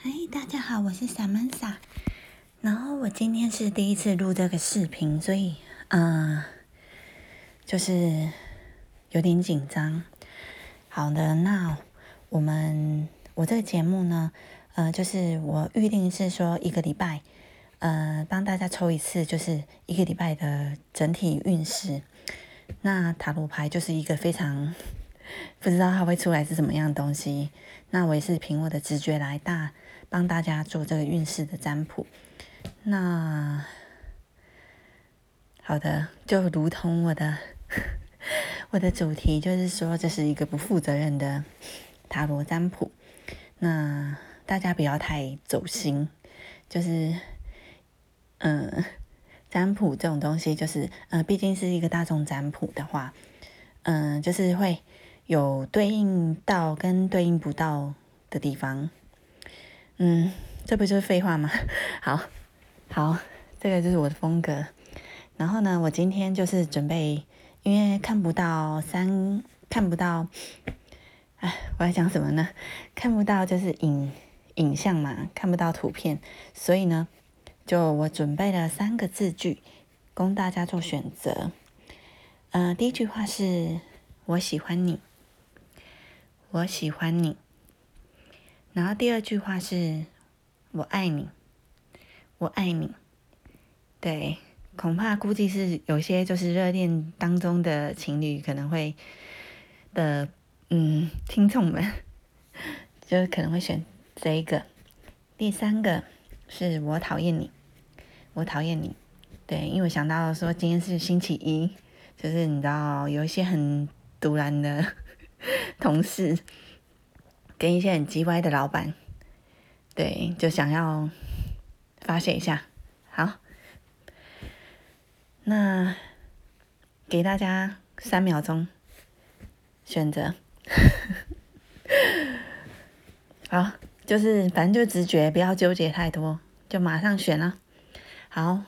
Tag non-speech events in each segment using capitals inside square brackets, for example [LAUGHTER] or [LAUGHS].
嗨，大家好，我是 Samantha。然后我今天是第一次录这个视频，所以嗯，就是有点紧张。好的，那我们我这个节目呢，呃，就是我预定是说一个礼拜，呃，帮大家抽一次，就是一个礼拜的整体运势。那塔罗牌就是一个非常 [LAUGHS] 不知道它会出来是什么样的东西。那我也是凭我的直觉来大帮大家做这个运势的占卜。那好的，就如同我的 [LAUGHS] 我的主题就是说，这是一个不负责任的塔罗占卜。那大家不要太走心，就是嗯。占卜这种东西，就是呃，毕竟是一个大众占卜的话，嗯，就是会有对应到跟对应不到的地方，嗯，这不就是废话吗？[LAUGHS] 好，好，这个就是我的风格。然后呢，我今天就是准备，因为看不到三，看不到，哎，我要讲什么呢？看不到就是影影像嘛，看不到图片，所以呢。就我准备了三个字句，供大家做选择。呃，第一句话是“我喜欢你”，我喜欢你。然后第二句话是“我爱你”，我爱你。对，恐怕估计是有些就是热恋当中的情侣可能会的，嗯，听众们 [LAUGHS] 就可能会选这一个。第三个是我讨厌你。我讨厌你，对，因为我想到说今天是星期一，就是你知道有一些很突然的同事，跟一些很叽歪的老板，对，就想要发泄一下。好，那给大家三秒钟选择，好，就是反正就直觉，不要纠结太多，就马上选了。好，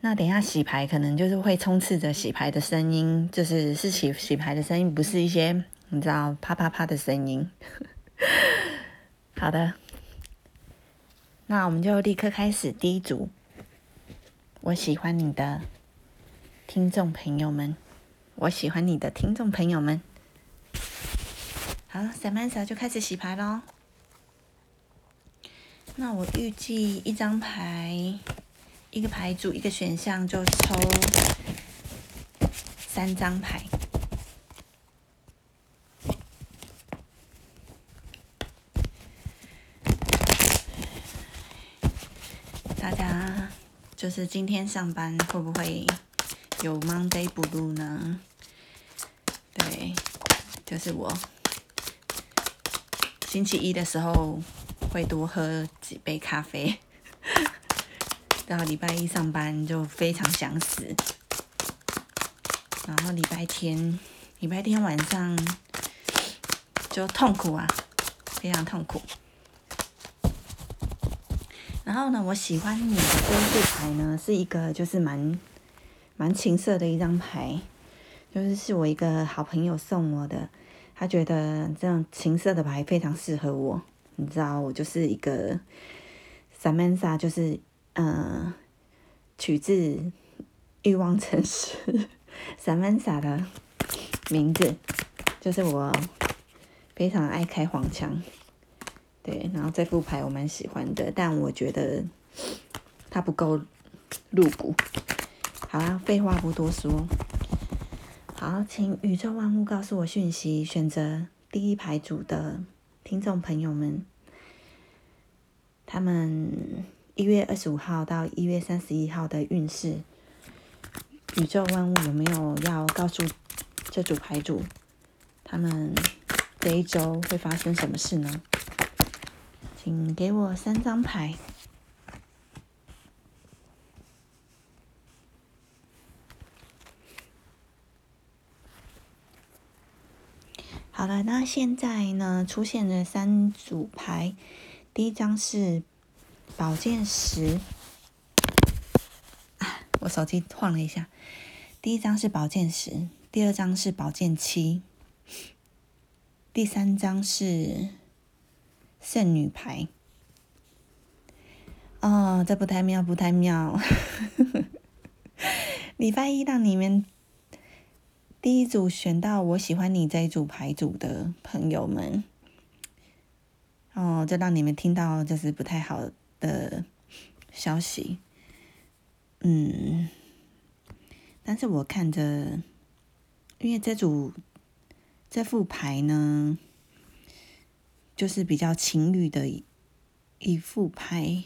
那等一下洗牌可能就是会充斥着洗牌的声音，就是是洗洗牌的声音，不是一些你知道啪啪啪的声音。[LAUGHS] 好的，那我们就立刻开始第一组。我喜欢你的听众朋友们，我喜欢你的听众朋友们。好，Samanta 就开始洗牌喽。那我预计一张牌。一个牌组，一个选项就抽三张牌。大家就是今天上班会不会有 Monday Blue 呢？对，就是我星期一的时候会多喝几杯咖啡。到礼拜一上班就非常想死，然后礼拜天，礼拜天晚上就痛苦啊，非常痛苦。然后呢，我喜欢你的这一副牌呢，是一个就是蛮蛮情色的一张牌，就是是我一个好朋友送我的，他觉得这种情色的牌非常适合我。你知道，我就是一个萨曼莎就是。嗯，取自《欲望城市》萨曼莎的名字，就是我非常爱开黄腔。对，然后这副牌我蛮喜欢的，但我觉得它不够露骨。好啦，废话不多说，好，请宇宙万物告诉我讯息，选择第一排组的听众朋友们，他们。一月二十五号到一月三十一号的运势，宇宙万物有没有要告诉这组牌组，他们这一周会发生什么事呢？请给我三张牌。好了，那现在呢，出现了三组牌，第一张是。宝剑十，啊，我手机晃了一下。第一张是宝剑十，第二张是宝剑七，第三张是圣女牌。哦，这不太妙，不太妙。[LAUGHS] 礼拜一让你们第一组选到我喜欢你这一组牌组的朋友们，哦，就让你们听到就是不太好的消息。嗯，但是我看着，因为这组这副牌呢，就是比较情侣的一一副牌。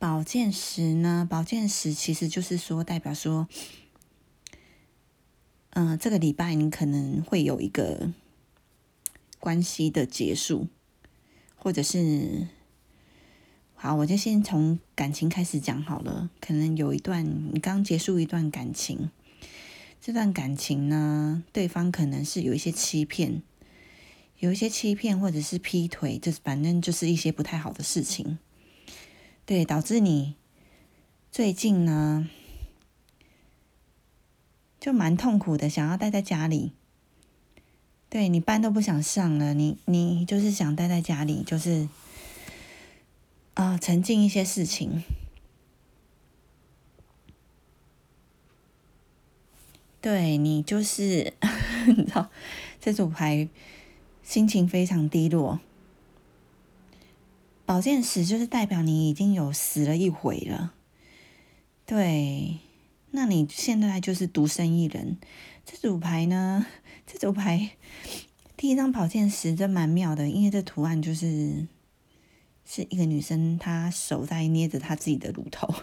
宝剑十呢？宝剑十其实就是说，代表说，嗯，这个礼拜你可能会有一个关系的结束，或者是，好，我就先从感情开始讲好了。可能有一段你刚结束一段感情，这段感情呢，对方可能是有一些欺骗，有一些欺骗，或者是劈腿，就是反正就是一些不太好的事情。对，导致你最近呢，就蛮痛苦的，想要待在家里。对你班都不想上了，你你就是想待在家里，就是啊，沉浸一些事情。对你就是，[LAUGHS] 你知道，这组牌心情非常低落。宝剑十就是代表你已经有死了一回了，对，那你现在就是独身一人。这组牌呢，这组牌第一张宝剑十真蛮妙的，因为这图案就是是一个女生，她手在捏着她自己的乳头。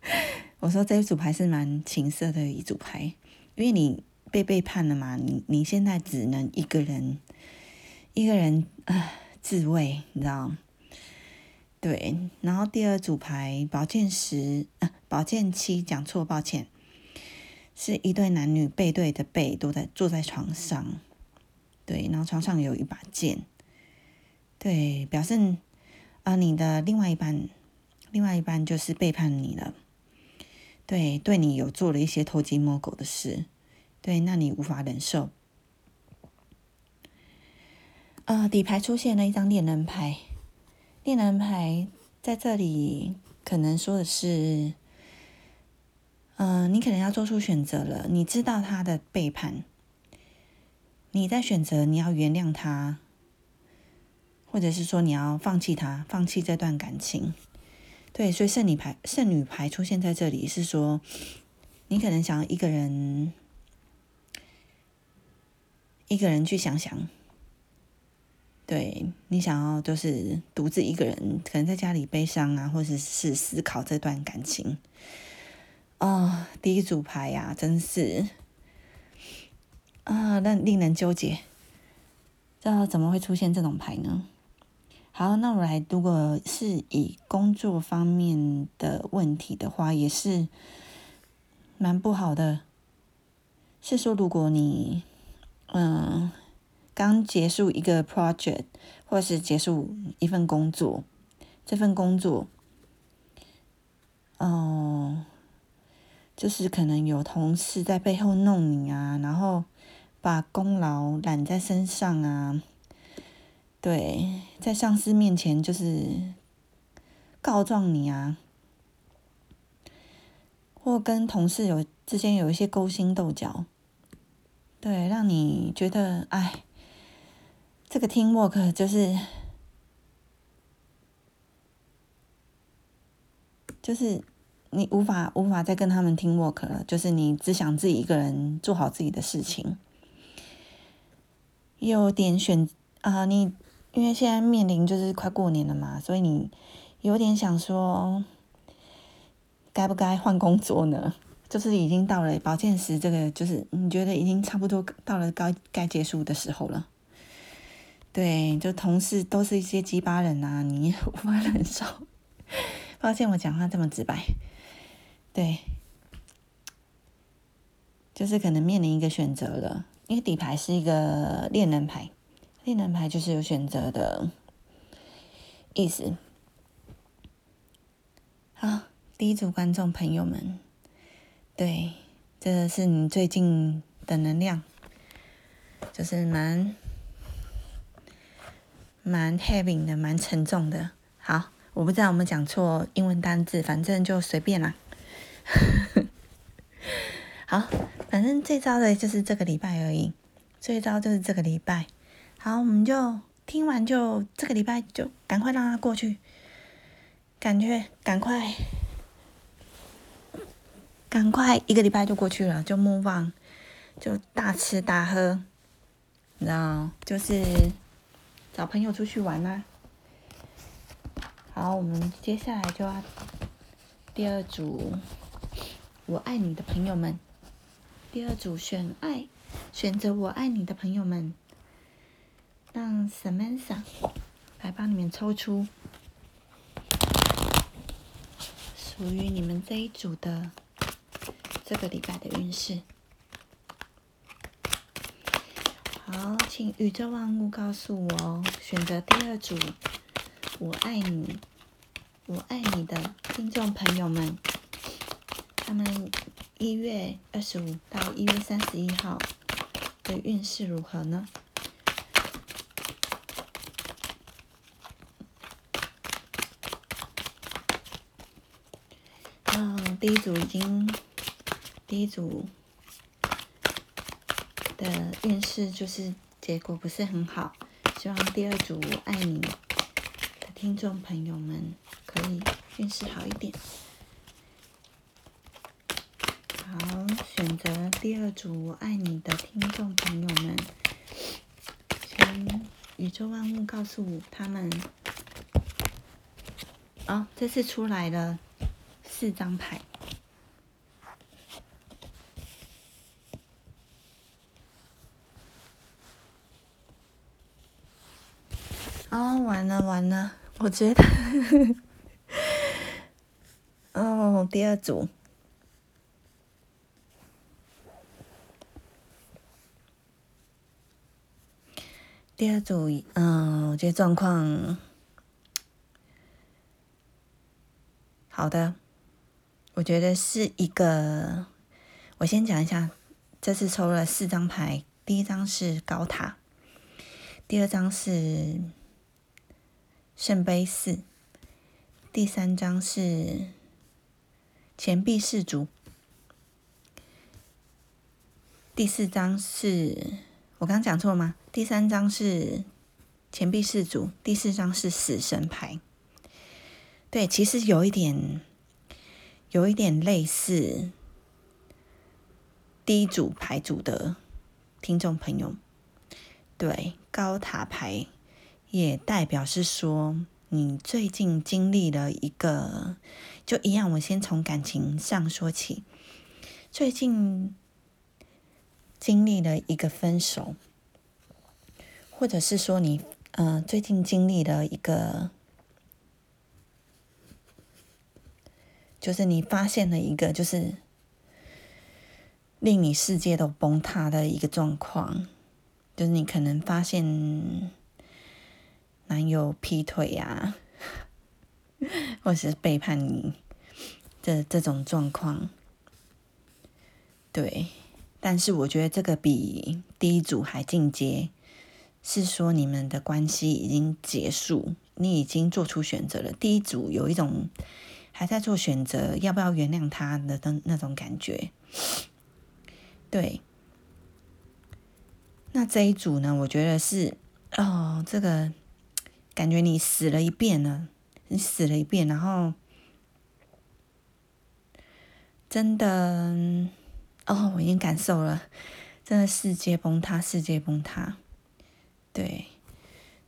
[LAUGHS] 我说这组牌是蛮情色的一组牌，因为你被背叛了嘛，你你现在只能一个人，一个人啊自慰，你知道。对，然后第二组牌宝剑十，啊，宝剑七，讲错，抱歉，是一对男女背对的背，都在坐在床上，对，然后床上有一把剑，对，表示啊，你的另外一半，另外一半就是背叛你了，对，对你有做了一些偷鸡摸狗的事，对，那你无法忍受。啊，底牌出现了一张恋人牌。恋人牌在这里可能说的是，嗯，你可能要做出选择了。你知道他的背叛，你在选择你要原谅他，或者是说你要放弃他，放弃这段感情。对，所以圣女牌、圣女牌出现在这里是说，你可能想要一个人，一个人去想想。对你想要就是独自一个人，可能在家里悲伤啊，或者是思考这段感情。啊，第一组牌呀，真是啊，让令人纠结。这怎么会出现这种牌呢？好，那我来，如果是以工作方面的问题的话，也是蛮不好的。是说，如果你嗯。刚结束一个 project，或是结束一份工作，这份工作，哦，就是可能有同事在背后弄你啊，然后把功劳揽在身上啊，对，在上司面前就是告状你啊，或跟同事有之间有一些勾心斗角，对，让你觉得哎。这个 team work 就是，就是你无法无法再跟他们 team work 了，就是你只想自己一个人做好自己的事情，有点选啊，你因为现在面临就是快过年了嘛，所以你有点想说，该不该换工作呢？就是已经到了保健时，这个就是你觉得已经差不多到了该该结束的时候了。对，就同事都是一些鸡巴人呐，你 [LAUGHS] 无法忍受。抱歉，我讲话这么直白。对，就是可能面临一个选择了，因为底牌是一个恋人牌，恋人牌就是有选择的意思。好，第一组观众朋友们，对，这是你最近的能量，就是蛮。蛮 heavy 的，蛮沉重的。好，我不知道我们讲错英文单字，反正就随便啦。[LAUGHS] 好，反正最糟的就是这个礼拜而已，最糟就是这个礼拜。好，我们就听完就这个礼拜就赶快让它过去，感觉赶快，赶快一个礼拜就过去了，就 move on，就大吃大喝，然后，就是找朋友出去玩啦。好，我们接下来就要第二组，我爱你的朋友们。第二组选爱，选择我爱你的朋友们。让 Samantha 来帮你们抽出属于你们这一组的这个礼拜的运势。好，请宇宙万物告诉我，选择第二组，我爱你，我爱你的听众朋友们，他们一月二十五到一月三十一号的运势如何呢？第一组已经，第一组的运势就是结果不是很好，希望第二组爱你的听众朋友们可以运势好一点。好，选择第二组我爱你的听众朋友们，请宇宙万物告诉他们，哦，这次出来了。四张牌，哦，完了完了，我觉得，哦，第二组，第二组，嗯，我觉得状况好的。我觉得是一个，我先讲一下，这次抽了四张牌，第一张是高塔，第二张是圣杯四，第三张是钱币四主，第四张是我刚讲错了吗？第三张是钱币四主，第四张是死神牌。对，其实有一点。有一点类似第一组牌组的听众朋友，对高塔牌也代表是说，你最近经历了一个，就一样。我先从感情上说起，最近经历了一个分手，或者是说你，呃，最近经历了一个。就是你发现了一个，就是令你世界都崩塌的一个状况，就是你可能发现男友劈腿呀，或者是背叛你这这种状况。对，但是我觉得这个比第一组还进阶，是说你们的关系已经结束，你已经做出选择了。第一组有一种。还在做选择，要不要原谅他的那那种感觉？对，那这一组呢？我觉得是哦，这个感觉你死了一遍了，你死了一遍，然后真的哦，我已经感受了，真的世界崩塌，世界崩塌。对，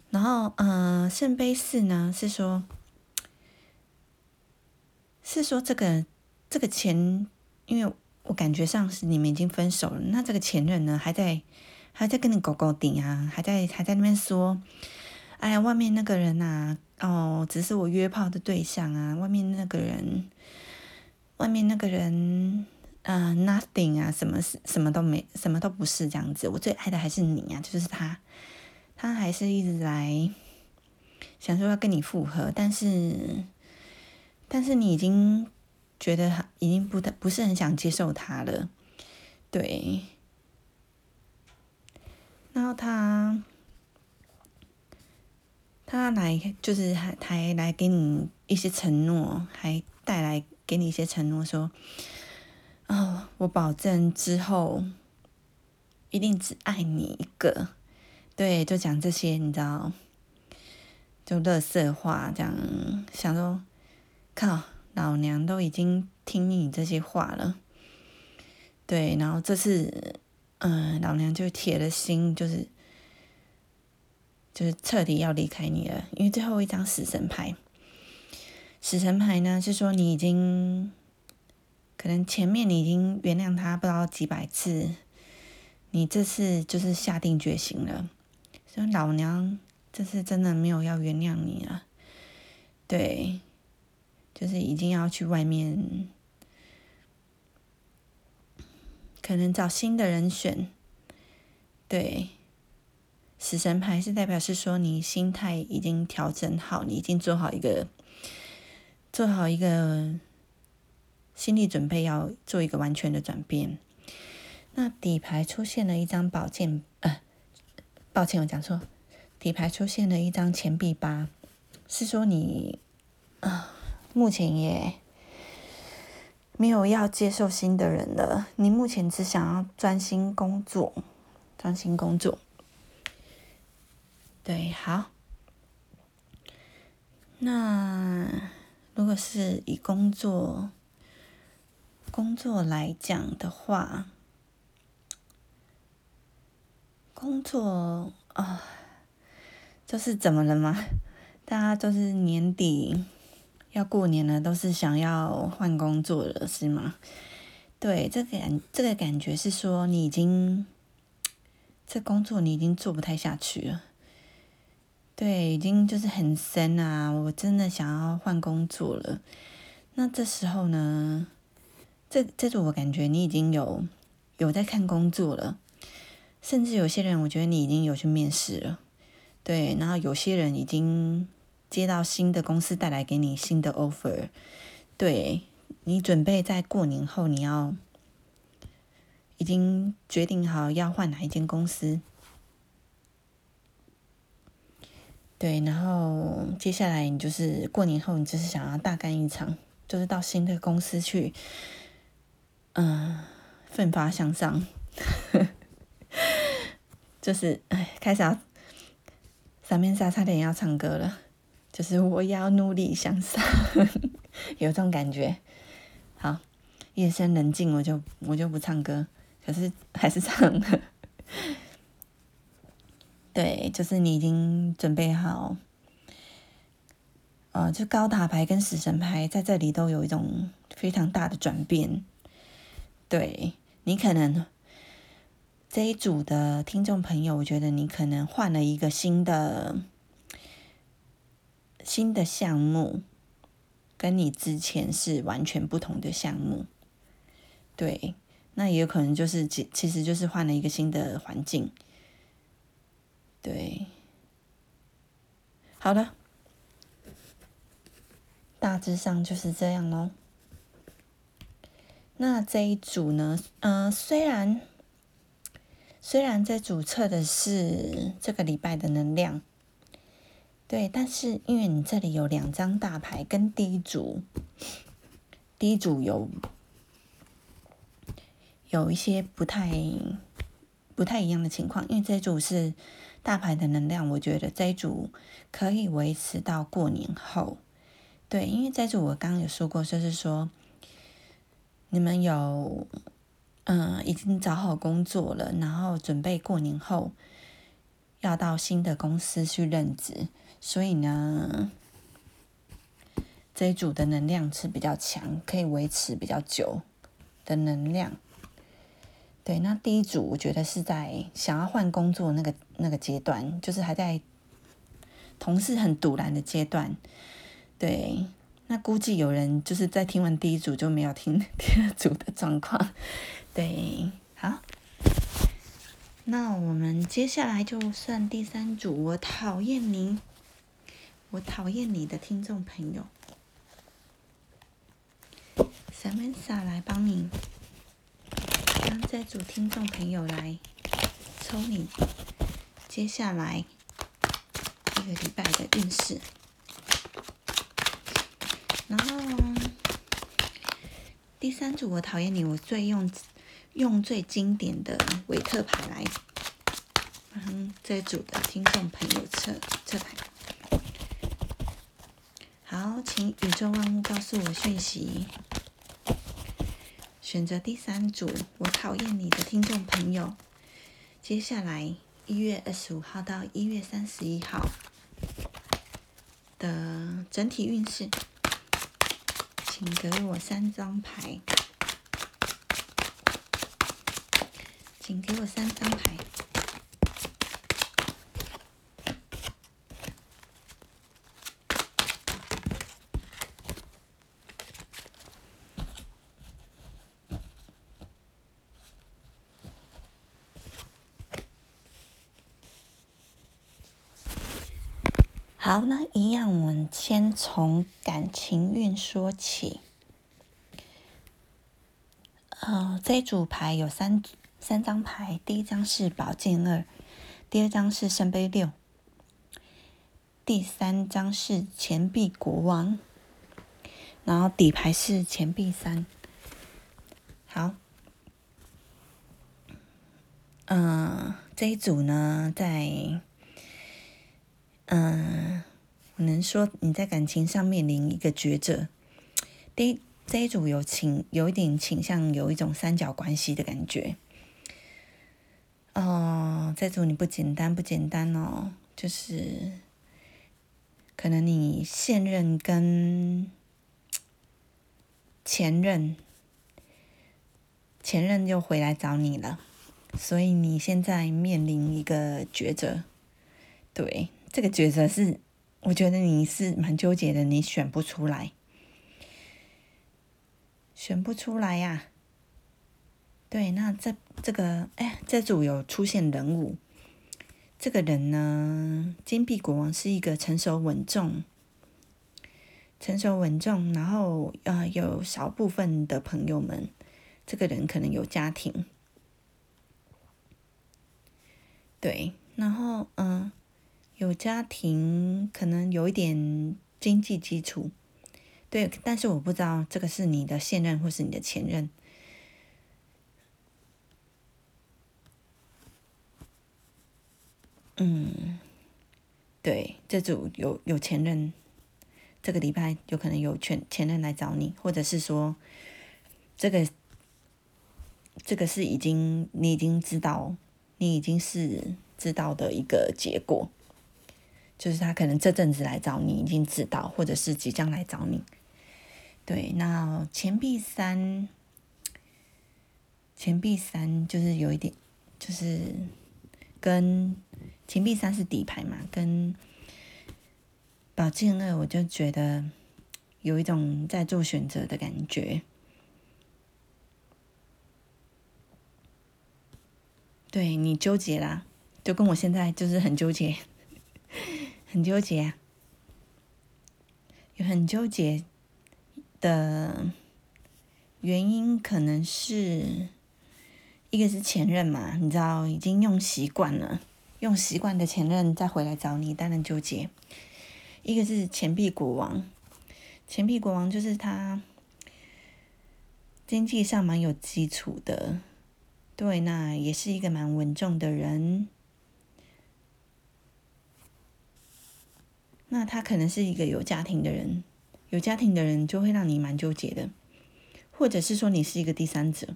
然后嗯，圣杯四呢是说。是说这个这个前，因为我感觉上是你们已经分手了，那这个前任呢还在还在跟你搞搞顶啊，还在还在那边说，哎呀，外面那个人呐，哦，只是我约炮的对象啊，外面那个人，外面那个人，呃，nothing 啊，什么什么都没，什么都不是这样子，我最爱的还是你啊，就是他，他还是一直来想说要跟你复合，但是。但是你已经觉得已经不太不是很想接受他了，对。然后他他来就是还还来给你一些承诺，还带来给你一些承诺，说，哦，我保证之后一定只爱你一个，对，就讲这些，你知道，就乐色话，这样想说，靠，老娘都已经听你这些话了，对，然后这次，嗯，老娘就铁了心，就是。就是彻底要离开你了，因为最后一张死神牌，死神牌呢是说你已经可能前面你已经原谅他不知道几百次，你这次就是下定决心了，说老娘这次真的没有要原谅你了，对，就是已经要去外面，可能找新的人选，对。死神牌是代表是说你心态已经调整好，你已经做好一个做好一个心理准备，要做一个完全的转变。那底牌出现了一张宝剑，呃，抱歉，我讲错，底牌出现了一张钱币八，是说你啊，目前也没有要接受新的人了，你目前只想要专心工作，专心工作。对，好。那如果是以工作工作来讲的话，工作啊，就是怎么了吗？大家都是年底要过年了，都是想要换工作了，是吗？对，这个感这个感觉是说，你已经这工作你已经做不太下去了。对，已经就是很深啊！我真的想要换工作了。那这时候呢，这这是我感觉你已经有有在看工作了，甚至有些人我觉得你已经有去面试了。对，然后有些人已经接到新的公司带来给你新的 offer。对你准备在过年后你要已经决定好要换哪一间公司。对，然后接下来你就是过年后，你就是想要大干一场，就是到新的公司去，嗯，奋发向上，[LAUGHS] 就是哎，开始要三面沙差点要唱歌了，就是我要努力向上，[LAUGHS] 有这种感觉。好，夜深人静，我就我就不唱歌，可是还是唱了。对，就是你已经准备好，呃，就高塔牌跟死神牌在这里都有一种非常大的转变。对你可能这一组的听众朋友，我觉得你可能换了一个新的新的项目，跟你之前是完全不同的项目。对，那也有可能就是其其实就是换了一个新的环境。对，好了，大致上就是这样喽。那这一组呢？嗯，虽然虽然在主测的是这个礼拜的能量，对，但是因为你这里有两张大牌，跟第一组第一组有有一些不太不太一样的情况，因为这组是。大牌的能量，我觉得这一组可以维持到过年后。对，因为这组我刚刚有说过，就是说你们有嗯已经找好工作了，然后准备过年后要到新的公司去任职，所以呢这一组的能量是比较强，可以维持比较久的能量。对，那第一组我觉得是在想要换工作那个那个阶段，就是还在同事很堵然的阶段。对，那估计有人就是在听完第一组就没有听 [LAUGHS] 第二组的状况。对，好，那我们接下来就算第三组。我讨厌你，我讨厌你的听众朋友，Samantha 来帮你。让这组听众朋友来抽你接下来一个礼拜的运势。然后第三组我讨厌你，我最用用最经典的韦特牌来，嗯，这组的听众朋友测测牌。好，请宇宙万物告诉我讯息。选择第三组，我讨厌你的听众朋友。接下来一月二十五号到一月三十一号的整体运势，请给我三张牌，请给我三张牌。好，那一样，我们先从感情运说起。呃，这组牌有三三张牌，第一张是宝剑二，第二张是圣杯六，第三张是钱币国王，然后底牌是钱币三。好，嗯，这一组呢，在。嗯，我能说你在感情上面临一个抉择。第一，这一组有倾有一点倾向，有一种三角关系的感觉。哦，这组你不简单，不简单哦，就是可能你现任跟前任，前任又回来找你了，所以你现在面临一个抉择，对。这个抉择是，我觉得你是蛮纠结的，你选不出来，选不出来呀。对，那这这个，哎，这组有出现人物，这个人呢，金币国王是一个成熟稳重、成熟稳重，然后呃，有少部分的朋友们，这个人可能有家庭，对，然后嗯。有家庭，可能有一点经济基础，对，但是我不知道这个是你的现任或是你的前任。嗯，对，这组有有前任，这个礼拜有可能有前前任来找你，或者是说，这个这个是已经你已经知道，你已经是知道的一个结果。就是他可能这阵子来找你，已经知道，或者是即将来找你。对，那钱币三，钱币三就是有一点，就是跟钱币三是底牌嘛，跟宝剑二，我就觉得有一种在做选择的感觉。对你纠结啦，就跟我现在就是很纠结。很纠结，有很纠结的原因，可能是一个是前任嘛，你知道，已经用习惯了，用习惯的前任再回来找你，当然纠结。一个是钱币国王，钱币国王就是他经济上蛮有基础的，对，那也是一个蛮稳重的人。那他可能是一个有家庭的人，有家庭的人就会让你蛮纠结的，或者是说你是一个第三者。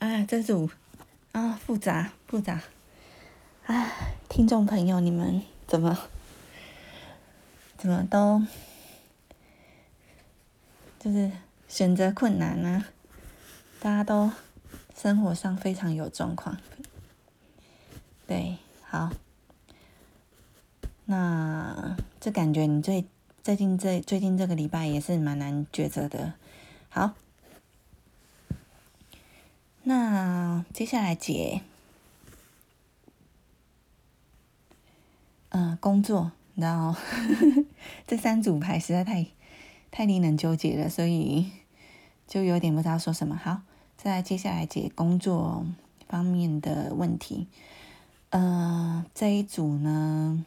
哎，这组啊复杂复杂，哎，听众朋友你们怎么怎么都就是选择困难呢？大家都生活上非常有状况，对，好。那这感觉你最最近这最近这个礼拜也是蛮难抉择的。好，那接下来解，嗯，工作，然后 [LAUGHS] 这三组牌实在太太令人纠结了，所以就有点不知道说什么。好，再来接下来解工作方面的问题。呃，这一组呢，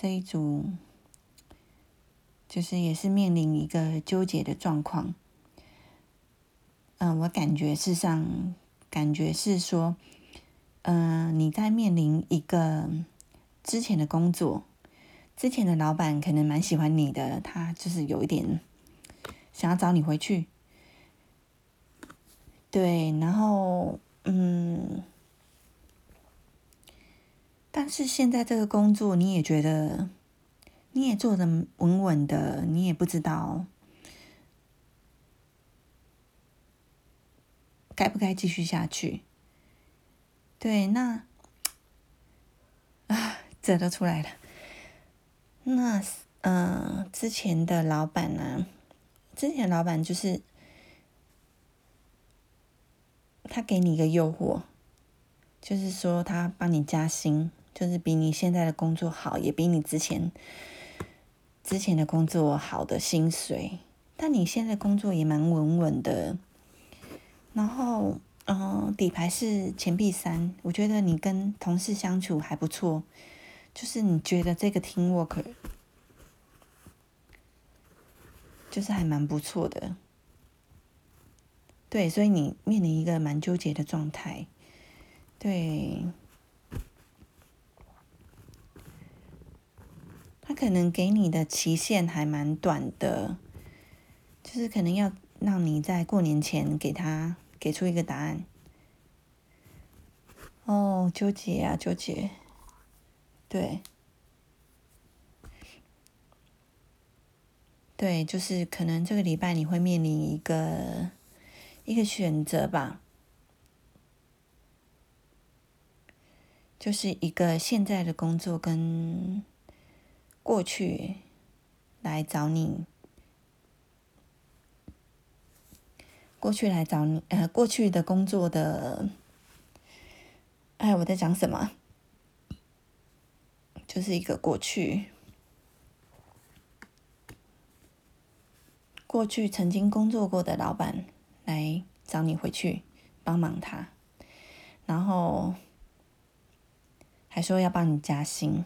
这一组就是也是面临一个纠结的状况。嗯，我感觉事实上，感觉是说，嗯，你在面临一个之前的工作，之前的老板可能蛮喜欢你的，他就是有一点想要找你回去。对，然后嗯，但是现在这个工作你也觉得，你也做的稳稳的，你也不知道。该不该继续下去？对，那啊，这都出来了。那嗯，之前的老板呢？之前老板就是他给你一个诱惑，就是说他帮你加薪，就是比你现在的工作好，也比你之前之前的工作好的薪水。但你现在工作也蛮稳稳的。然后，嗯，底牌是钱币三，我觉得你跟同事相处还不错，就是你觉得这个 team work 就是还蛮不错的，对，所以你面临一个蛮纠结的状态，对，他可能给你的期限还蛮短的，就是可能要。让你在过年前给他给出一个答案。哦，纠结啊，纠结。对，对，就是可能这个礼拜你会面临一个一个选择吧，就是一个现在的工作跟过去来找你。过去来找你，呃，过去的工作的，哎，我在讲什么？就是一个过去，过去曾经工作过的老板来找你回去帮忙他，然后还说要帮你加薪。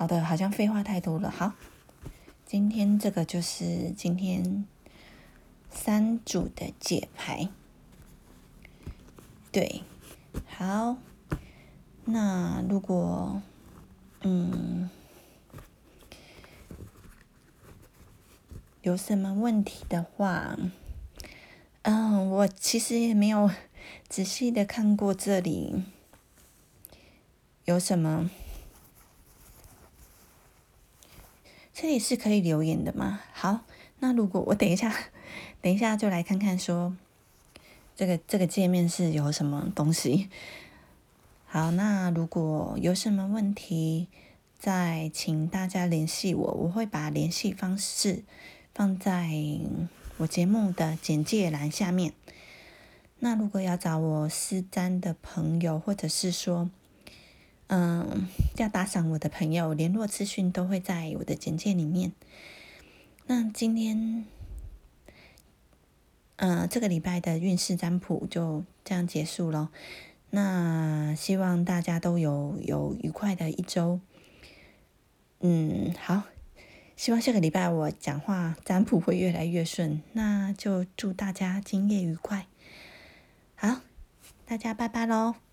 好的，好像废话太多了。好，今天这个就是今天。三组的解牌，对，好，那如果嗯有什么问题的话，嗯，我其实也没有仔细的看过这里有什么，这里是可以留言的吗？好，那如果我等一下。[LAUGHS] 等一下，就来看看说，这个这个界面是有什么东西。好，那如果有什么问题，再请大家联系我，我会把联系方式放在我节目的简介栏下面。那如果要找我私占的朋友，或者是说，嗯，要打赏我的朋友，联络资讯都会在我的简介里面。那今天。嗯，这个礼拜的运势占卜就这样结束了。那希望大家都有有愉快的一周。嗯，好，希望下个礼拜我讲话占卜会越来越顺。那就祝大家今夜愉快。好，大家拜拜喽。